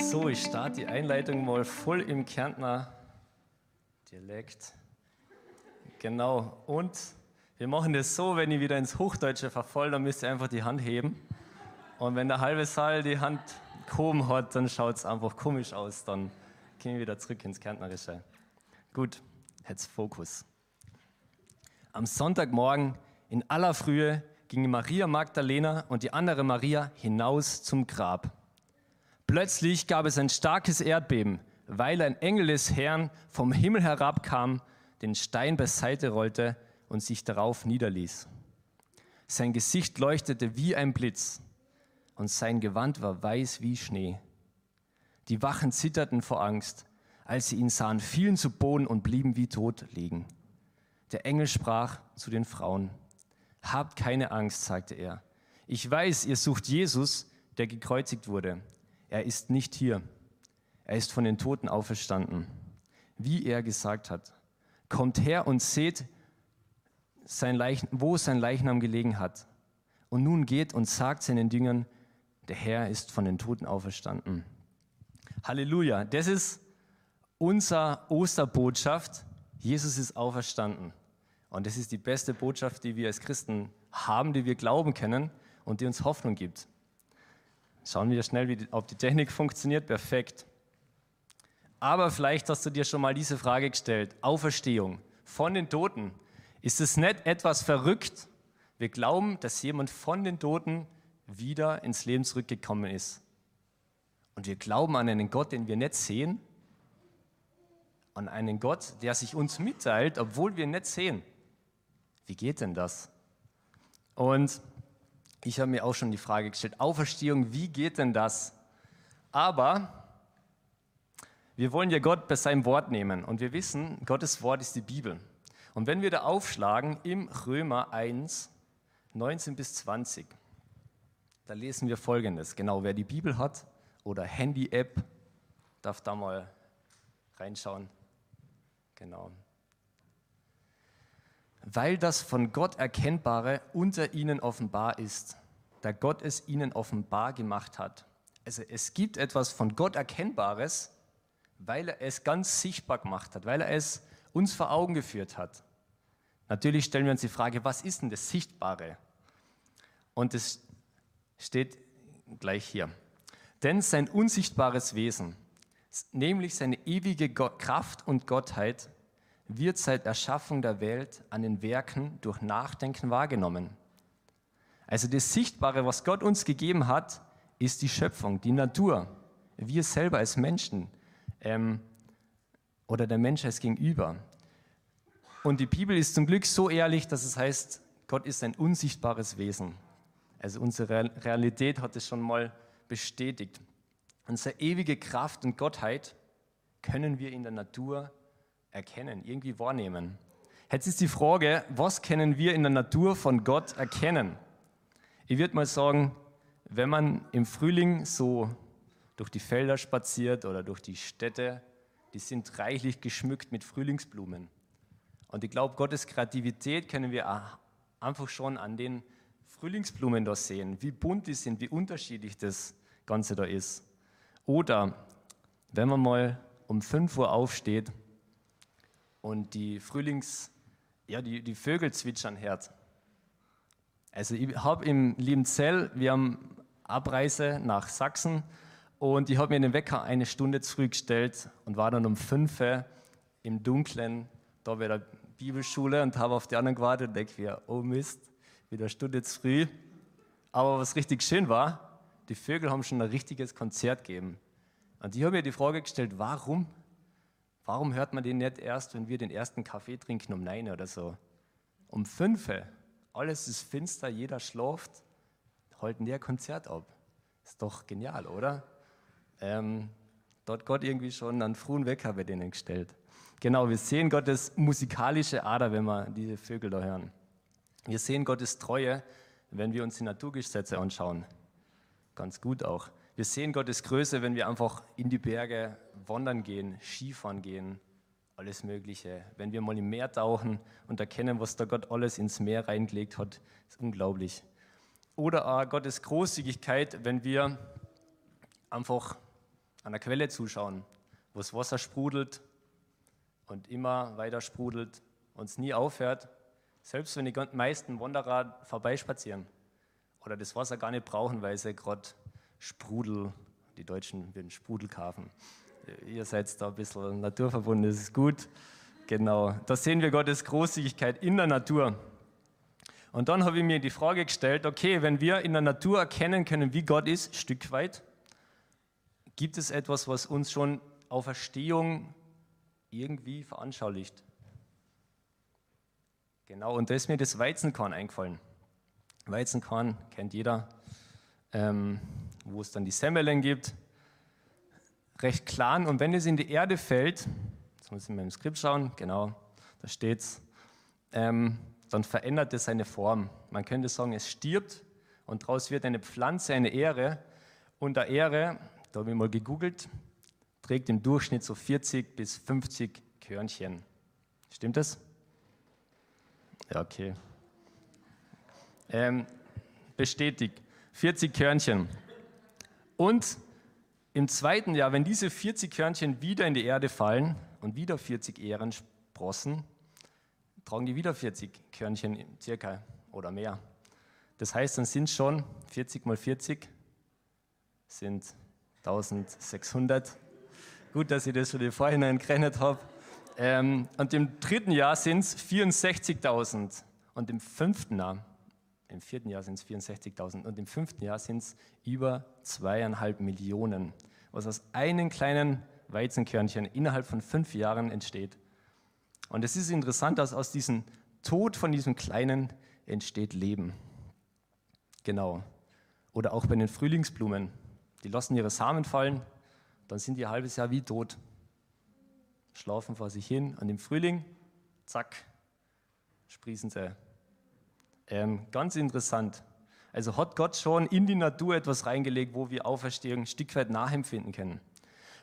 So, ich starte die Einleitung mal voll im Kärntner Dialekt. Genau. Und wir machen das so, wenn ich wieder ins Hochdeutsche verfall, dann müsst ihr einfach die Hand heben. Und wenn der halbe Saal die Hand gehoben hat, dann schaut es einfach komisch aus. Dann gehen wir wieder zurück ins Kärntnerische. Gut, jetzt Fokus. Am Sonntagmorgen in aller Frühe gingen Maria Magdalena und die andere Maria hinaus zum Grab. Plötzlich gab es ein starkes Erdbeben, weil ein Engel des Herrn vom Himmel herabkam, den Stein beiseite rollte und sich darauf niederließ. Sein Gesicht leuchtete wie ein Blitz und sein Gewand war weiß wie Schnee. Die Wachen zitterten vor Angst, als sie ihn sahen, fielen zu Boden und blieben wie tot liegen. Der Engel sprach zu den Frauen, Habt keine Angst, sagte er. Ich weiß, ihr sucht Jesus, der gekreuzigt wurde. Er ist nicht hier. Er ist von den Toten auferstanden, wie er gesagt hat. Kommt her und seht, sein Leichnam, wo sein Leichnam gelegen hat. Und nun geht und sagt seinen Jüngern, der Herr ist von den Toten auferstanden. Halleluja, das ist unsere Osterbotschaft. Jesus ist auferstanden. Und das ist die beste Botschaft, die wir als Christen haben, die wir glauben können und die uns Hoffnung gibt. Schauen wir schnell, wie, ob die Technik funktioniert. Perfekt. Aber vielleicht hast du dir schon mal diese Frage gestellt. Auferstehung von den Toten. Ist es nicht etwas verrückt? Wir glauben, dass jemand von den Toten wieder ins Leben zurückgekommen ist. Und wir glauben an einen Gott, den wir nicht sehen. An einen Gott, der sich uns mitteilt, obwohl wir ihn nicht sehen. Wie geht denn das? Und ich habe mir auch schon die Frage gestellt, Auferstehung, wie geht denn das? Aber wir wollen ja Gott bei seinem Wort nehmen und wir wissen, Gottes Wort ist die Bibel. Und wenn wir da aufschlagen im Römer 1, 19 bis 20, da lesen wir Folgendes. Genau, wer die Bibel hat oder Handy-App, darf da mal reinschauen. Genau. Weil das von Gott Erkennbare unter ihnen offenbar ist, da Gott es ihnen offenbar gemacht hat. Also es gibt etwas von Gott Erkennbares, weil er es ganz sichtbar gemacht hat, weil er es uns vor Augen geführt hat. Natürlich stellen wir uns die Frage, was ist denn das Sichtbare? Und es steht gleich hier. Denn sein unsichtbares Wesen, nämlich seine ewige Kraft und Gottheit, wird seit Erschaffung der Welt an den Werken durch Nachdenken wahrgenommen. Also das Sichtbare, was Gott uns gegeben hat, ist die Schöpfung, die Natur. Wir selber als Menschen, ähm, oder der Mensch als Gegenüber. Und die Bibel ist zum Glück so ehrlich, dass es heißt, Gott ist ein unsichtbares Wesen. Also unsere Realität hat es schon mal bestätigt. Unsere ewige Kraft und Gottheit können wir in der Natur erkennen, irgendwie wahrnehmen. Jetzt ist die Frage, was können wir in der Natur von Gott erkennen? Ich würde mal sagen, wenn man im Frühling so durch die Felder spaziert oder durch die Städte, die sind reichlich geschmückt mit Frühlingsblumen. Und ich glaube, Gottes Kreativität können wir einfach schon an den Frühlingsblumen da sehen, wie bunt die sind, wie unterschiedlich das Ganze da ist. Oder wenn man mal um 5 Uhr aufsteht und die Frühlings, ja, die, die Vögel zwitschern hört. Also ich habe im Liebenzell, wir haben Abreise nach Sachsen und ich habe mir den Wecker eine Stunde zurückgestellt und war dann um fünf im Dunkeln da bei der Bibelschule und habe auf die anderen gewartet und denke mir, oh Mist, wieder eine Stunde zu früh. Aber was richtig schön war, die Vögel haben schon ein richtiges Konzert gegeben. Und ich habe mir die Frage gestellt, warum? Warum hört man den nicht erst, wenn wir den ersten Kaffee trinken um neun oder so? Um fünf, alles ist finster, jeder schläft, halten der Konzert ab. Ist doch genial, oder? ähm, dort Gott irgendwie schon einen frühen Wecker bei denen gestellt. Genau, wir sehen Gottes musikalische Ader, wenn wir diese Vögel da hören. Wir sehen Gottes Treue, wenn wir uns die Naturgesetze anschauen. Ganz gut auch. Wir sehen Gottes Größe, wenn wir einfach in die Berge wandern gehen, Skifahren gehen, alles Mögliche. Wenn wir mal im Meer tauchen und erkennen, was da Gott alles ins Meer reingelegt hat, ist unglaublich. Oder auch Gottes Großzügigkeit, wenn wir einfach an der Quelle zuschauen, wo das Wasser sprudelt und immer weiter sprudelt und es nie aufhört, selbst wenn die meisten Wanderer vorbeispazieren oder das Wasser gar nicht brauchen, weil sie gerade Sprudel, die Deutschen würden Sprudelkafen. Ihr seid da ein bisschen naturverbunden, das ist gut. Genau, da sehen wir Gottes Großzügigkeit in der Natur. Und dann habe ich mir die Frage gestellt, okay, wenn wir in der Natur erkennen können, wie Gott ist, Stück weit, gibt es etwas, was uns schon auf Erstehung irgendwie veranschaulicht? Genau, und da ist mir das Weizenkorn eingefallen. Weizenkorn kennt jeder, ähm, wo es dann die Semmeln gibt. Recht klein, und wenn es in die Erde fällt, jetzt muss ich mal im Skript schauen, genau, da steht es, ähm, dann verändert es seine Form. Man könnte sagen, es stirbt und daraus wird eine Pflanze, eine Ähre. Und der Ähre, da habe ich mal gegoogelt, trägt im Durchschnitt so 40 bis 50 Körnchen. Stimmt das? Ja, okay. Ähm, bestätigt. 40 Körnchen. Und im zweiten Jahr, wenn diese 40 Körnchen wieder in die Erde fallen und wieder 40 Ähren sprossen, tragen die wieder 40 Körnchen circa oder mehr. Das heißt, dann sind schon 40 mal 40 sind 1600. Gut, dass ich das schon im Vorhinein gerechnet habe. Ähm, und im dritten Jahr sind es 64.000. Und im fünften Jahr, im vierten Jahr sind es 64.000. Und im fünften Jahr sind es über zweieinhalb Millionen. Was aus einem kleinen Weizenkörnchen innerhalb von fünf Jahren entsteht. Und es ist interessant, dass aus diesem Tod von diesem Kleinen entsteht Leben. Genau. Oder auch bei den Frühlingsblumen. Die lassen ihre Samen fallen, dann sind die ein halbes Jahr wie tot. Schlafen vor sich hin. Und im Frühling, zack, sprießen sie. Ähm, ganz interessant. Also hat Gott schon in die Natur etwas reingelegt, wo wir Auferstehung ein Stück weit nachempfinden können.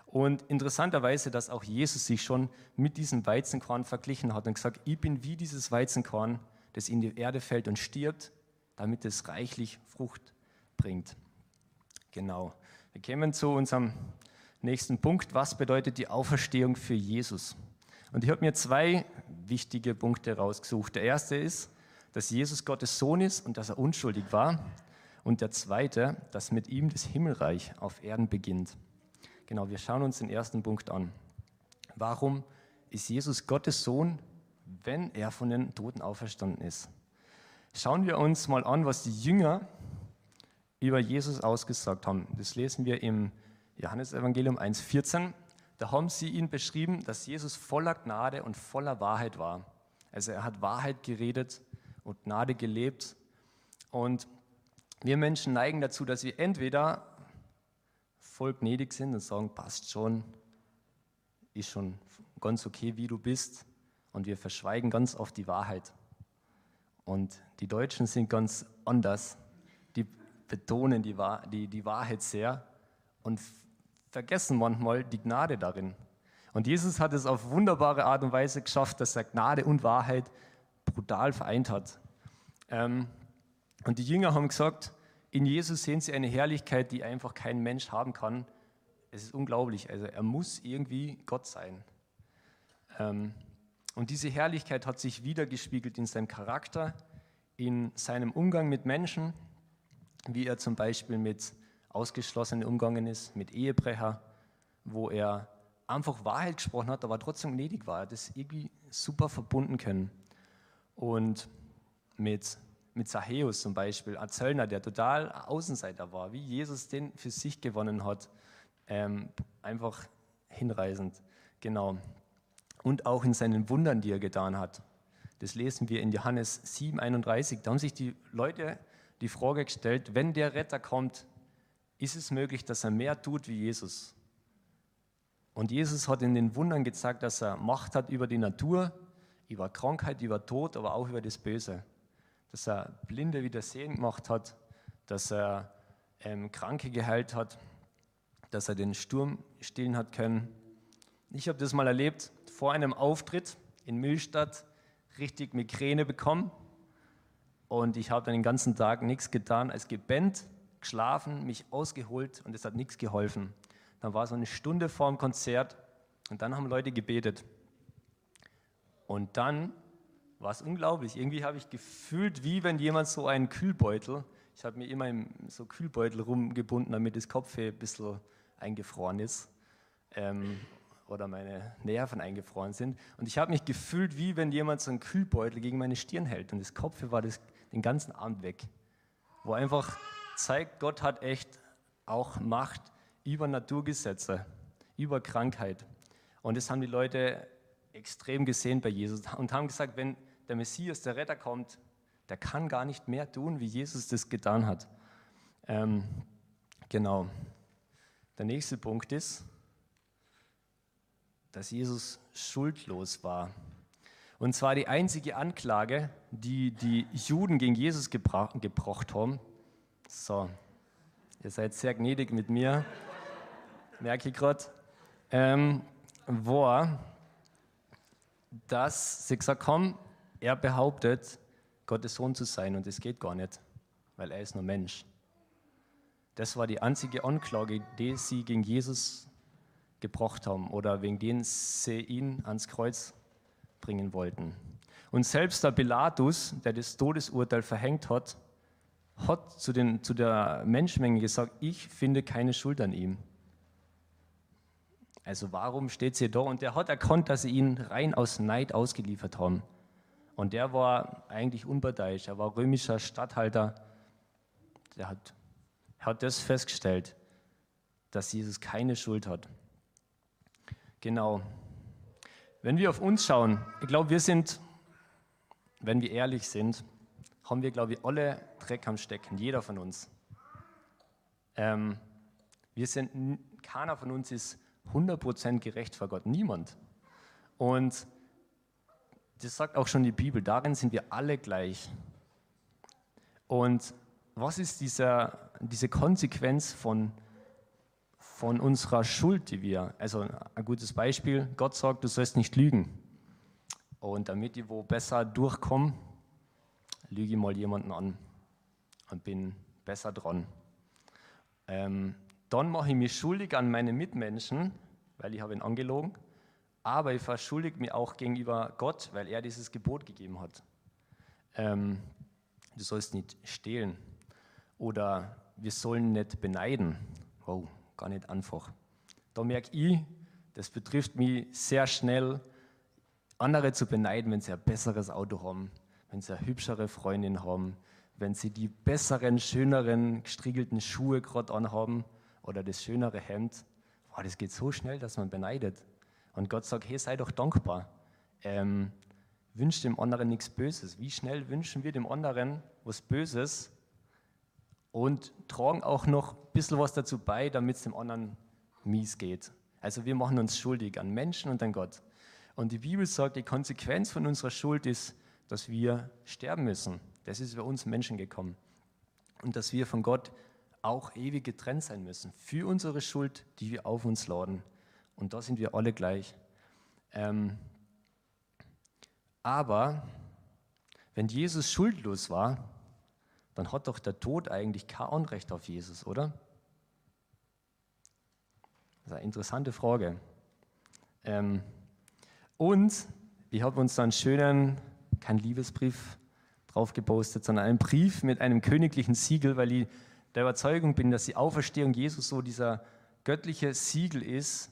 Und interessanterweise, dass auch Jesus sich schon mit diesem Weizenkorn verglichen hat und gesagt, ich bin wie dieses Weizenkorn, das in die Erde fällt und stirbt, damit es reichlich Frucht bringt. Genau. Wir kommen zu unserem nächsten Punkt. Was bedeutet die Auferstehung für Jesus? Und ich habe mir zwei wichtige Punkte rausgesucht. Der erste ist, dass Jesus Gottes Sohn ist und dass er unschuldig war. Und der zweite, dass mit ihm das Himmelreich auf Erden beginnt. Genau, wir schauen uns den ersten Punkt an. Warum ist Jesus Gottes Sohn, wenn er von den Toten auferstanden ist? Schauen wir uns mal an, was die Jünger über Jesus ausgesagt haben. Das lesen wir im Johannesevangelium 1,14. Da haben sie ihn beschrieben, dass Jesus voller Gnade und voller Wahrheit war. Also er hat Wahrheit geredet und Gnade gelebt. Und wir Menschen neigen dazu, dass wir entweder voll gnädig sind und sagen, passt schon, ist schon ganz okay, wie du bist. Und wir verschweigen ganz oft die Wahrheit. Und die Deutschen sind ganz anders. Die betonen die, die, die Wahrheit sehr und vergessen manchmal die Gnade darin. Und Jesus hat es auf wunderbare Art und Weise geschafft, dass er Gnade und Wahrheit brutal vereint hat. Ähm, und die Jünger haben gesagt, in Jesus sehen sie eine Herrlichkeit, die einfach kein Mensch haben kann. Es ist unglaublich. Also er muss irgendwie Gott sein. Ähm, und diese Herrlichkeit hat sich wiedergespiegelt in seinem Charakter, in seinem Umgang mit Menschen, wie er zum Beispiel mit Ausgeschlossenen umgegangen ist, mit Ehebrecher, wo er einfach Wahrheit gesprochen hat, aber trotzdem gnädig war. Er hat das irgendwie super verbunden können. Und mit mit Zachäus zum Beispiel, ein Zöllner, der total Außenseiter war, wie Jesus den für sich gewonnen hat. Ähm, einfach hinreißend, genau. Und auch in seinen Wundern, die er getan hat. Das lesen wir in Johannes 7, 31. Da haben sich die Leute die Frage gestellt, wenn der Retter kommt, ist es möglich, dass er mehr tut wie Jesus? Und Jesus hat in den Wundern gezeigt, dass er Macht hat über die Natur, über Krankheit, über Tod, aber auch über das Böse dass er Blinde wieder sehen gemacht hat, dass er ähm, Kranke geheilt hat, dass er den Sturm stillen hat können. Ich habe das mal erlebt vor einem Auftritt in Millstadt, richtig Migräne bekommen und ich habe dann den ganzen Tag nichts getan als gebannt, geschlafen, mich ausgeholt und es hat nichts geholfen. Dann war so eine Stunde vor dem Konzert und dann haben Leute gebetet. Und dann war es unglaublich. Irgendwie habe ich gefühlt, wie wenn jemand so einen Kühlbeutel, ich habe mir immer so Kühlbeutel rumgebunden, damit das Kopfweh ein bisschen eingefroren ist ähm, oder meine Nerven eingefroren sind. Und ich habe mich gefühlt, wie wenn jemand so einen Kühlbeutel gegen meine Stirn hält. Und das Kopfweh war das, den ganzen Abend weg. Wo einfach zeigt, Gott hat echt auch Macht über Naturgesetze, über Krankheit. Und das haben die Leute extrem gesehen bei Jesus und haben gesagt, wenn der Messias, der Retter kommt, der kann gar nicht mehr tun, wie Jesus das getan hat. Ähm, genau. Der nächste Punkt ist, dass Jesus schuldlos war. Und zwar die einzige Anklage, die die Juden gegen Jesus gebracht haben. So, ihr seid sehr gnädig mit mir, merke ich gerade. Ähm, war, dass sie gesagt haben, er behauptet, Gottes Sohn zu sein und das geht gar nicht, weil er ist nur Mensch. Das war die einzige Anklage, die sie gegen Jesus gebracht haben oder wegen denen sie ihn ans Kreuz bringen wollten. Und selbst der Pilatus, der das Todesurteil verhängt hat, hat zu, den, zu der Menschenmenge gesagt, ich finde keine Schuld an ihm. Also warum steht sie da? Und er hat erkannt, dass sie ihn rein aus Neid ausgeliefert haben. Und der war eigentlich unparteiisch, er war römischer Statthalter. Der hat, hat das festgestellt, dass Jesus keine Schuld hat. Genau. Wenn wir auf uns schauen, ich glaube, wir sind, wenn wir ehrlich sind, haben wir, glaube ich, alle Dreck am Stecken, jeder von uns. Ähm, wir sind, keiner von uns ist 100% gerecht vor Gott, niemand. Und das sagt auch schon die Bibel, darin sind wir alle gleich. Und was ist dieser, diese Konsequenz von von unserer Schuld, die wir, also ein gutes Beispiel, Gott sagt, du sollst nicht lügen. Und damit ich wo besser durchkomme, lüge ich mal jemanden an und bin besser dran. Ähm, dann mache ich mich schuldig an meine Mitmenschen, weil ich habe ihn angelogen, aber ich verschuldige mich auch gegenüber Gott, weil er dieses Gebot gegeben hat. Ähm, du sollst nicht stehlen oder wir sollen nicht beneiden. Wow, gar nicht einfach. Da merke ich, das betrifft mich sehr schnell, andere zu beneiden, wenn sie ein besseres Auto haben, wenn sie eine hübschere Freundin haben, wenn sie die besseren, schöneren, gestriegelten Schuhe gerade anhaben oder das schönere Hemd. Oh, das geht so schnell, dass man beneidet. Und Gott sagt, hey, sei doch dankbar. Ähm, wünsch dem anderen nichts Böses. Wie schnell wünschen wir dem anderen was Böses und tragen auch noch ein bisschen was dazu bei, damit es dem anderen mies geht. Also wir machen uns schuldig an Menschen und an Gott. Und die Bibel sagt, die Konsequenz von unserer Schuld ist, dass wir sterben müssen. Das ist bei uns Menschen gekommen. Und dass wir von Gott auch ewig getrennt sein müssen für unsere Schuld, die wir auf uns laden. Und da sind wir alle gleich. Ähm, aber wenn Jesus schuldlos war, dann hat doch der Tod eigentlich kein Anrecht auf Jesus, oder? Das ist eine interessante Frage. Ähm, und ich habe uns da einen schönen, kein Liebesbrief drauf gepostet, sondern einen Brief mit einem königlichen Siegel, weil ich der Überzeugung bin, dass die Auferstehung Jesus so dieser göttliche Siegel ist.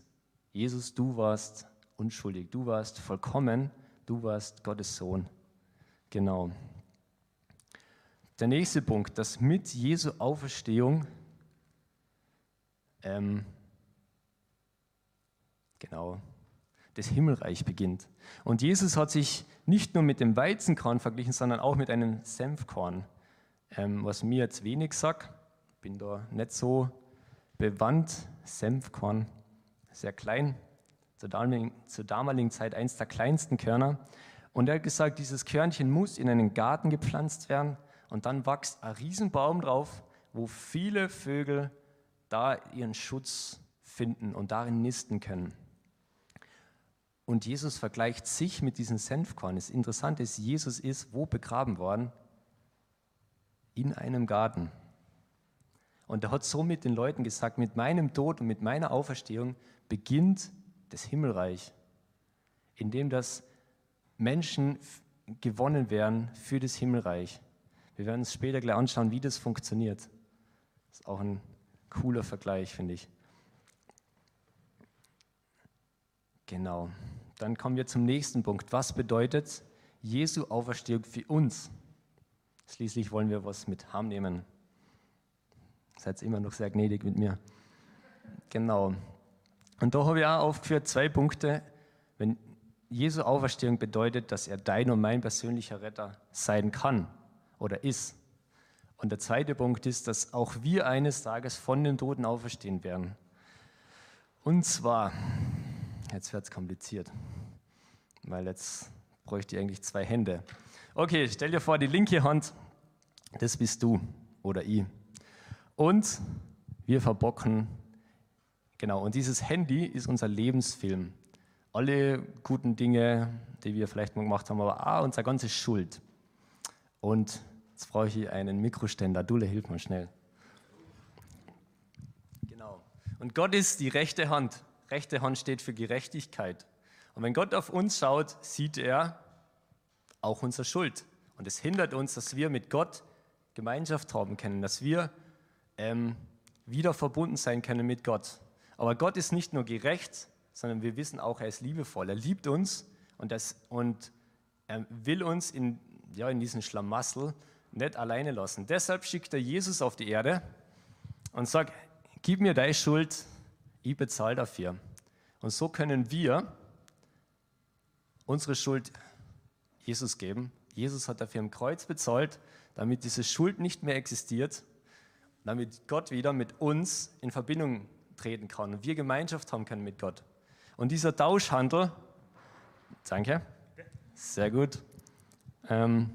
Jesus, du warst unschuldig, du warst vollkommen, du warst Gottes Sohn. Genau. Der nächste Punkt, dass mit Jesu Auferstehung ähm, genau das Himmelreich beginnt. Und Jesus hat sich nicht nur mit dem Weizenkorn verglichen, sondern auch mit einem Senfkorn. Ähm, was mir jetzt wenig sagt, bin da nicht so bewandt. Senfkorn, sehr klein, zur damaligen, zur damaligen Zeit eins der kleinsten Körner. Und er hat gesagt, dieses Körnchen muss in einen Garten gepflanzt werden und dann wächst ein Riesenbaum drauf, wo viele Vögel da ihren Schutz finden und darin nisten können. Und Jesus vergleicht sich mit diesem Senfkorn. Das Interessante ist, Jesus ist wo begraben worden? In einem Garten. Und er hat so mit den Leuten gesagt, mit meinem Tod und mit meiner Auferstehung beginnt das Himmelreich, indem das Menschen gewonnen werden für das Himmelreich. Wir werden uns später gleich anschauen, wie das funktioniert. Das ist auch ein cooler Vergleich, finde ich. Genau. Dann kommen wir zum nächsten Punkt. Was bedeutet Jesu Auferstehung für uns? Schließlich wollen wir was mit Heim nehmen. Seid immer noch sehr gnädig mit mir. Genau. Und da habe ich auch aufgeführt zwei Punkte. Wenn Jesu Auferstehung bedeutet, dass er dein und mein persönlicher Retter sein kann oder ist. Und der zweite Punkt ist, dass auch wir eines Tages von den Toten auferstehen werden. Und zwar, Jetzt wird es kompliziert, weil jetzt bräuchte ich eigentlich zwei Hände. Okay, stell dir vor, die linke Hand, das bist du oder ich. Und wir verbocken, genau, und dieses Handy ist unser Lebensfilm. Alle guten Dinge, die wir vielleicht mal gemacht haben, aber auch unsere ganze Schuld. Und jetzt brauche ich einen Mikroständer. Dule, hilf mal schnell. Genau. Und Gott ist die rechte Hand rechte Hand steht für Gerechtigkeit. Und wenn Gott auf uns schaut, sieht er auch unsere Schuld. Und es hindert uns, dass wir mit Gott Gemeinschaft haben können, dass wir ähm, wieder verbunden sein können mit Gott. Aber Gott ist nicht nur gerecht, sondern wir wissen auch, er ist liebevoll. Er liebt uns und, das, und er will uns in, ja, in diesen Schlamassel nicht alleine lassen. Deshalb schickt er Jesus auf die Erde und sagt, gib mir deine Schuld, ich bezahle dafür. Und so können wir unsere Schuld Jesus geben. Jesus hat dafür im Kreuz bezahlt, damit diese Schuld nicht mehr existiert, damit Gott wieder mit uns in Verbindung treten kann und wir Gemeinschaft haben können mit Gott. Und dieser Tauschhandel, danke, sehr gut, ähm,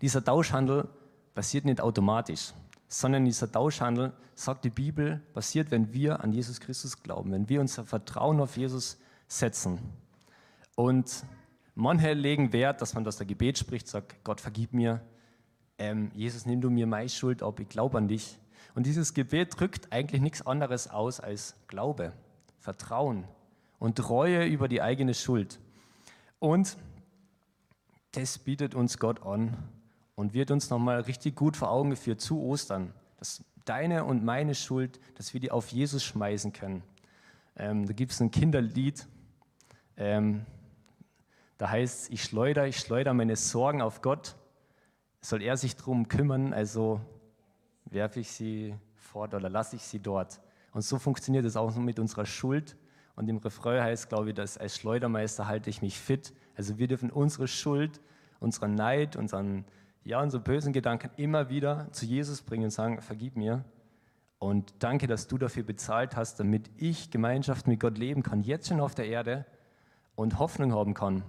dieser Tauschhandel passiert nicht automatisch sondern dieser Tauschhandel, sagt die Bibel, passiert, wenn wir an Jesus Christus glauben, wenn wir unser Vertrauen auf Jesus setzen. Und manche legen Wert, dass man das der Gebet spricht, sagt, Gott vergib mir, ähm, Jesus nimm du mir meine Schuld ab, ich glaube an dich. Und dieses Gebet drückt eigentlich nichts anderes aus als Glaube, Vertrauen und Treue über die eigene Schuld. Und das bietet uns Gott an und wird uns nochmal richtig gut vor Augen geführt zu Ostern, dass deine und meine Schuld, dass wir die auf Jesus schmeißen können. Ähm, da gibt es ein Kinderlied, ähm, da heißt es, ich schleudere, ich schleudere meine Sorgen auf Gott, soll er sich darum kümmern, also werfe ich sie fort oder lasse ich sie dort. Und so funktioniert es auch mit unserer Schuld. Und im Refrain heißt, glaube ich, dass als Schleudermeister halte ich mich fit. Also wir dürfen unsere Schuld, unseren Neid, unseren ja, unsere bösen Gedanken immer wieder zu Jesus bringen und sagen, vergib mir. Und danke, dass du dafür bezahlt hast, damit ich Gemeinschaft mit Gott leben kann, jetzt schon auf der Erde und Hoffnung haben kann.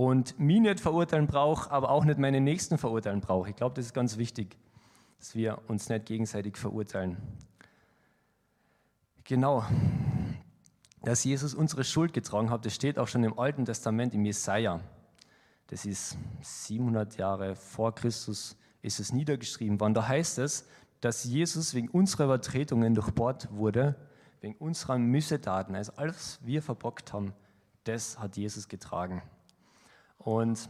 Und mich nicht verurteilen brauche, aber auch nicht meine Nächsten verurteilen brauche. Ich glaube, das ist ganz wichtig, dass wir uns nicht gegenseitig verurteilen. Genau. Dass Jesus unsere Schuld getragen hat, das steht auch schon im Alten Testament im Jesaja das ist 700 Jahre vor Christus, ist es niedergeschrieben worden. Da heißt es, dass Jesus wegen unserer Übertretungen durchbohrt wurde, wegen unserer Missetaten, also alles, was wir verbockt haben, das hat Jesus getragen. Und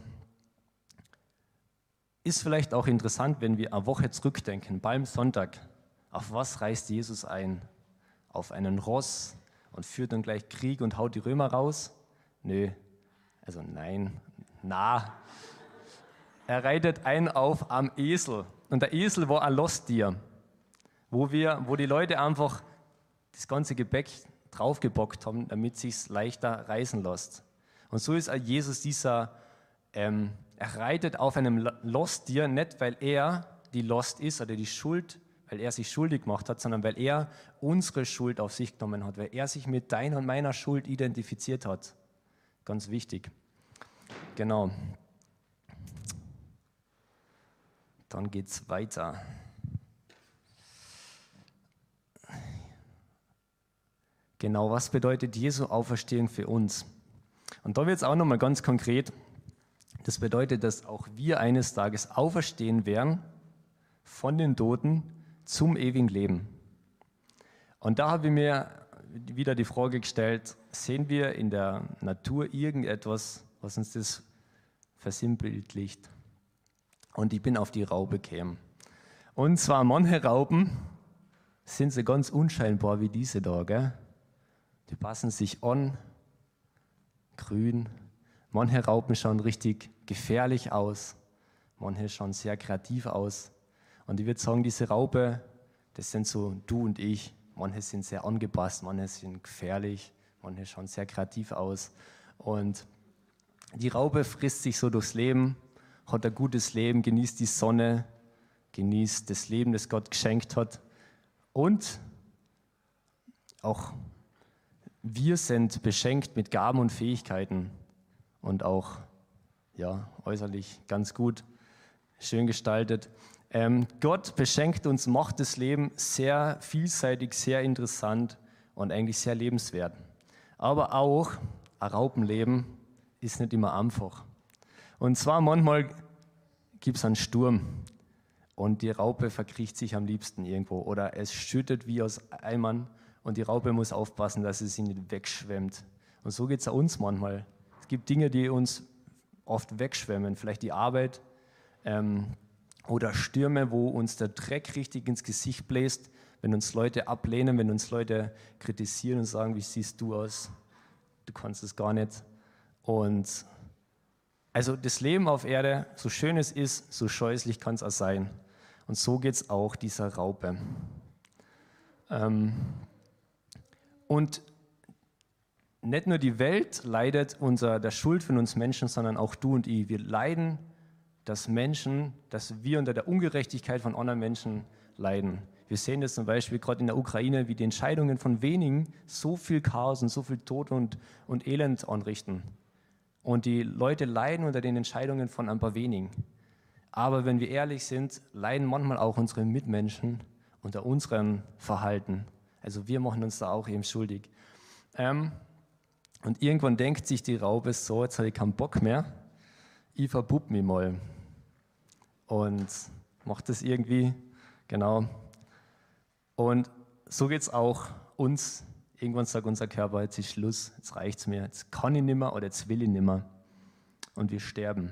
ist vielleicht auch interessant, wenn wir eine Woche zurückdenken, beim Sonntag, auf was reist Jesus ein? Auf einen Ross und führt dann gleich Krieg und haut die Römer raus? Nö, also nein, na, er reitet ein auf am Esel. Und der Esel war ein Losttier, wo, wir, wo die Leute einfach das ganze Gebäck draufgebockt haben, damit es sich leichter reißen lässt. Und so ist Jesus dieser, ähm, er reitet auf einem Losttier, nicht weil er die Lost ist oder die Schuld, weil er sich schuldig gemacht hat, sondern weil er unsere Schuld auf sich genommen hat, weil er sich mit deiner und meiner Schuld identifiziert hat. Ganz wichtig. Genau. Dann geht es weiter. Genau, was bedeutet Jesu Auferstehung für uns? Und da wird es auch nochmal ganz konkret. Das bedeutet, dass auch wir eines Tages auferstehen werden von den Toten zum ewigen Leben. Und da habe ich mir wieder die Frage gestellt, sehen wir in der Natur irgendetwas, was uns das versinnbildlicht? Und ich bin auf die Raupe gekommen. Und zwar manche Raupen sind sie ganz unscheinbar wie diese da, gell? Die passen sich an, grün. Manche Raupen schauen richtig gefährlich aus, manche schauen sehr kreativ aus. Und ich würde sagen, diese Raupe, das sind so du und ich. Manche sind sehr angepasst, manche sind gefährlich, manche schauen sehr kreativ aus. Und die Raupe frisst sich so durchs Leben, hat ein gutes Leben, genießt die Sonne, genießt das Leben, das Gott geschenkt hat. Und auch wir sind beschenkt mit Gaben und Fähigkeiten und auch ja, äußerlich ganz gut, schön gestaltet. Ähm, Gott beschenkt uns, macht das Leben sehr vielseitig, sehr interessant und eigentlich sehr lebenswert. Aber auch ein Raupenleben ist nicht immer einfach. Und zwar manchmal gibt es einen Sturm und die Raupe verkriecht sich am liebsten irgendwo oder es schüttet wie aus Eimern und die Raupe muss aufpassen, dass sie sich nicht wegschwemmt. Und so geht es uns manchmal. Gibt Dinge, die uns oft wegschwemmen, vielleicht die Arbeit, ähm, oder Stürme, wo uns der Dreck richtig ins Gesicht bläst, wenn uns Leute ablehnen, wenn uns Leute kritisieren und sagen, wie siehst du aus? Du kannst es gar nicht. Und also das Leben auf Erde, so schön es ist, so scheußlich kann es auch sein. Und so geht es auch dieser Raupe. Ähm, und nicht nur die Welt leidet unter der Schuld von uns Menschen, sondern auch du und ich. Wir leiden dass Menschen, dass wir unter der Ungerechtigkeit von anderen Menschen leiden. Wir sehen das zum Beispiel gerade in der Ukraine, wie die Entscheidungen von wenigen so viel Chaos und so viel Tod und, und Elend anrichten. Und die Leute leiden unter den Entscheidungen von ein paar wenigen. Aber wenn wir ehrlich sind, leiden manchmal auch unsere Mitmenschen unter unserem Verhalten. Also wir machen uns da auch eben schuldig. Ähm, und irgendwann denkt sich die Raupe so, jetzt habe ich keinen Bock mehr, ich verbub mich mal und mache das irgendwie, genau. Und so geht es auch uns. Irgendwann sagt unser Körper, jetzt ist Schluss, jetzt reicht es mir, jetzt kann ich nicht mehr oder jetzt will ich nicht mehr. Und wir sterben.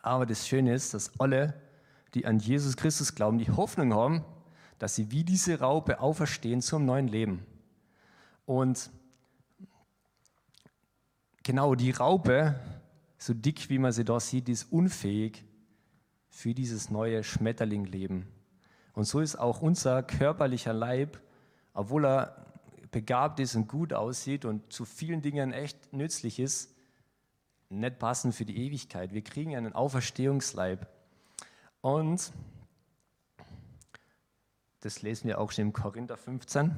Aber das Schöne ist, dass alle, die an Jesus Christus glauben, die Hoffnung haben, dass sie wie diese Raupe auferstehen zum neuen Leben. Und genau die Raupe so dick wie man sie da sieht, ist unfähig für dieses neue Schmetterlingleben. Und so ist auch unser körperlicher Leib, obwohl er begabt ist und gut aussieht und zu vielen Dingen echt nützlich ist, nicht passend für die Ewigkeit. Wir kriegen einen Auferstehungsleib. Und das lesen wir auch schon im Korinther 15.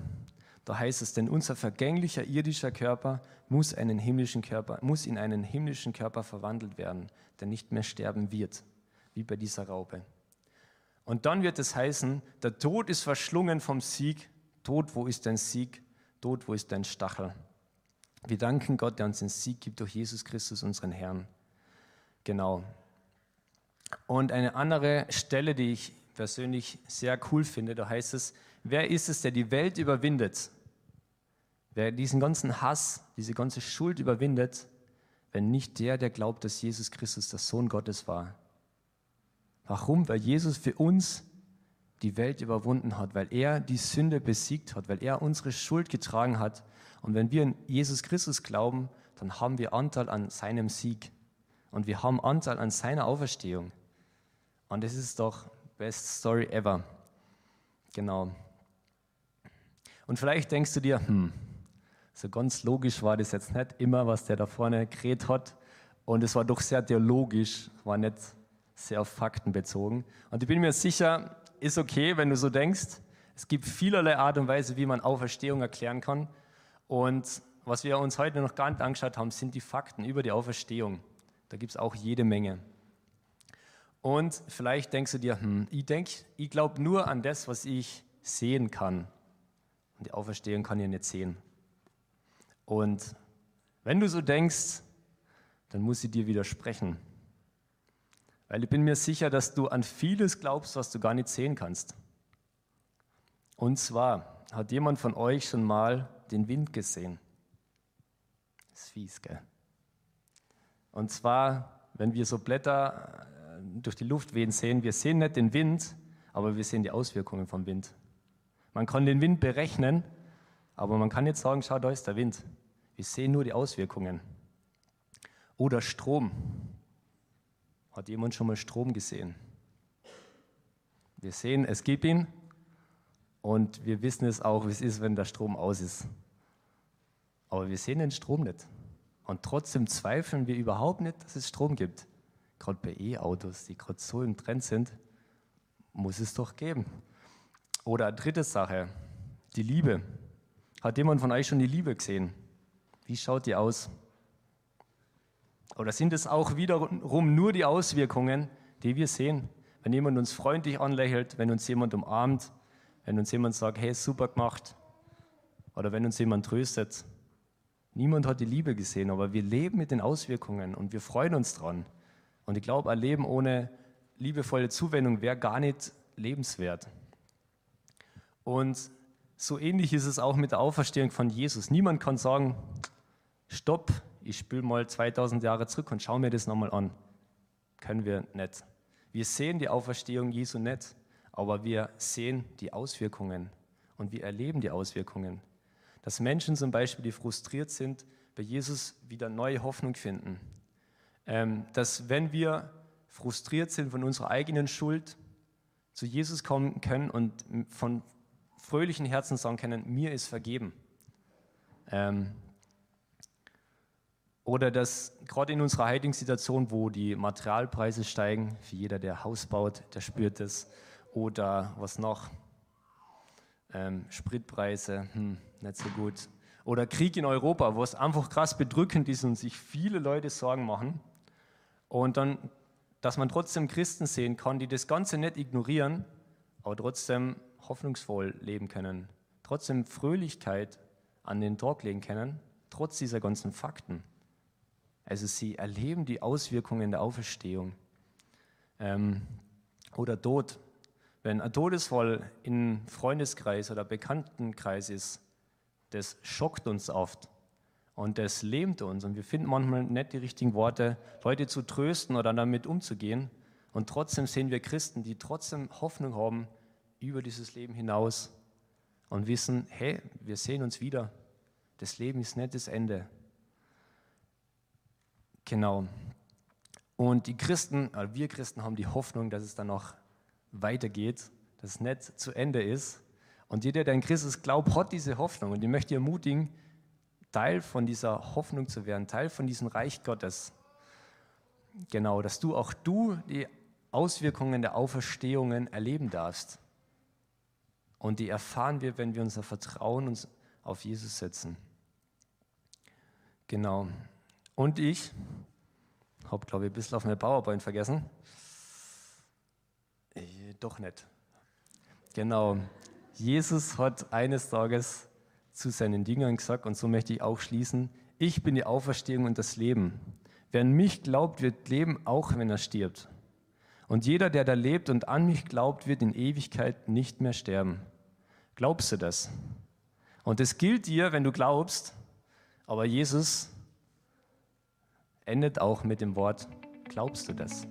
Da heißt es, denn unser vergänglicher irdischer Körper muss, einen himmlischen Körper, muss in einen himmlischen Körper verwandelt werden, der nicht mehr sterben wird, wie bei dieser Raupe. Und dann wird es heißen, der Tod ist verschlungen vom Sieg. Tod, wo ist dein Sieg? Tod, wo ist dein Stachel? Wir danken Gott, der uns den Sieg gibt durch Jesus Christus, unseren Herrn. Genau. Und eine andere Stelle, die ich persönlich sehr cool finde, da heißt es, wer ist es, der die Welt überwindet? Wer diesen ganzen Hass, diese ganze Schuld überwindet, wenn nicht der, der glaubt, dass Jesus Christus der Sohn Gottes war. Warum? Weil Jesus für uns die Welt überwunden hat, weil er die Sünde besiegt hat, weil er unsere Schuld getragen hat. Und wenn wir in Jesus Christus glauben, dann haben wir Anteil an seinem Sieg. Und wir haben Anteil an seiner Auferstehung. Und das ist doch best story ever. Genau. Und vielleicht denkst du dir, hm, so ganz logisch war das jetzt nicht immer, was der da vorne geredet hat. Und es war doch sehr theologisch, war nicht sehr auf Fakten bezogen. Und ich bin mir sicher, ist okay, wenn du so denkst. Es gibt vielerlei Art und Weise, wie man Auferstehung erklären kann. Und was wir uns heute noch gar nicht angeschaut haben, sind die Fakten über die Auferstehung. Da gibt es auch jede Menge. Und vielleicht denkst du dir, hm, ich denke, ich glaube nur an das, was ich sehen kann. Und die Auferstehung kann ich nicht sehen. Und wenn du so denkst, dann muss ich dir widersprechen. Weil ich bin mir sicher, dass du an vieles glaubst, was du gar nicht sehen kannst. Und zwar, hat jemand von euch schon mal den Wind gesehen? Das ist fies, gell? Und zwar, wenn wir so Blätter äh, durch die Luft wehen sehen, wir sehen nicht den Wind, aber wir sehen die Auswirkungen vom Wind. Man kann den Wind berechnen, aber man kann nicht sagen, schau, da ist der Wind. Wir sehen nur die Auswirkungen. Oder Strom. Hat jemand schon mal Strom gesehen? Wir sehen, es gibt ihn und wir wissen es auch, wie es ist, wenn der Strom aus ist. Aber wir sehen den Strom nicht. Und trotzdem zweifeln wir überhaupt nicht, dass es Strom gibt. Gerade bei E-Autos, die gerade so im Trend sind, muss es doch geben. Oder dritte Sache, die Liebe. Hat jemand von euch schon die Liebe gesehen? Wie schaut die aus? Oder sind es auch wiederum nur die Auswirkungen, die wir sehen? Wenn jemand uns freundlich anlächelt, wenn uns jemand umarmt, wenn uns jemand sagt, hey, super gemacht, oder wenn uns jemand tröstet. Niemand hat die Liebe gesehen, aber wir leben mit den Auswirkungen und wir freuen uns dran. Und ich glaube, ein Leben ohne liebevolle Zuwendung wäre gar nicht lebenswert. Und so ähnlich ist es auch mit der Auferstehung von Jesus. Niemand kann sagen, stopp, ich spüle mal 2000 Jahre zurück und schau mir das nochmal an. Können wir nicht. Wir sehen die Auferstehung Jesu nicht, aber wir sehen die Auswirkungen und wir erleben die Auswirkungen. Dass Menschen zum Beispiel, die frustriert sind, bei Jesus wieder neue Hoffnung finden. Ähm, dass wenn wir frustriert sind von unserer eigenen Schuld, zu Jesus kommen können und von fröhlichen Herzen sagen können, mir ist vergeben. Ähm, oder dass gerade in unserer heutigen Situation, wo die Materialpreise steigen, für jeder, der Haus baut, der spürt es. Oder was noch? Ähm, Spritpreise, hm, nicht so gut. Oder Krieg in Europa, wo es einfach krass bedrückend ist und sich viele Leute Sorgen machen. Und dann, dass man trotzdem Christen sehen kann, die das Ganze nicht ignorieren, aber trotzdem hoffnungsvoll leben können, trotzdem Fröhlichkeit an den Tag legen können, trotz dieser ganzen Fakten. Also sie erleben die Auswirkungen der Auferstehung. Ähm, oder Tod. Wenn ein Todesfall in Freundeskreis oder Bekanntenkreis ist, das schockt uns oft und das lähmt uns. Und wir finden manchmal nicht die richtigen Worte, Leute zu trösten oder damit umzugehen. Und trotzdem sehen wir Christen, die trotzdem Hoffnung haben über dieses Leben hinaus und wissen, hey, wir sehen uns wieder. Das Leben ist nicht das Ende. Genau. Und die Christen, also wir Christen haben die Hoffnung, dass es dann noch weitergeht, dass es nicht zu Ende ist. Und jeder, der in Christus glaubt, hat diese Hoffnung. Und ich möchte ermutigen, Teil von dieser Hoffnung zu werden, Teil von diesem Reich Gottes. Genau, dass du auch du die Auswirkungen der Auferstehungen erleben darfst. Und die erfahren wir, wenn wir unser Vertrauen uns auf Jesus setzen. Genau. Und ich habe, glaube ich, ein bisschen auf meine PowerPoint vergessen. Äh, doch nicht. Genau. Jesus hat eines Tages zu seinen Dienern gesagt, und so möchte ich auch schließen, ich bin die Auferstehung und das Leben. Wer an mich glaubt, wird leben, auch wenn er stirbt. Und jeder, der da lebt und an mich glaubt, wird in Ewigkeit nicht mehr sterben. Glaubst du das? Und es gilt dir, wenn du glaubst, aber Jesus endet auch mit dem Wort, glaubst du das?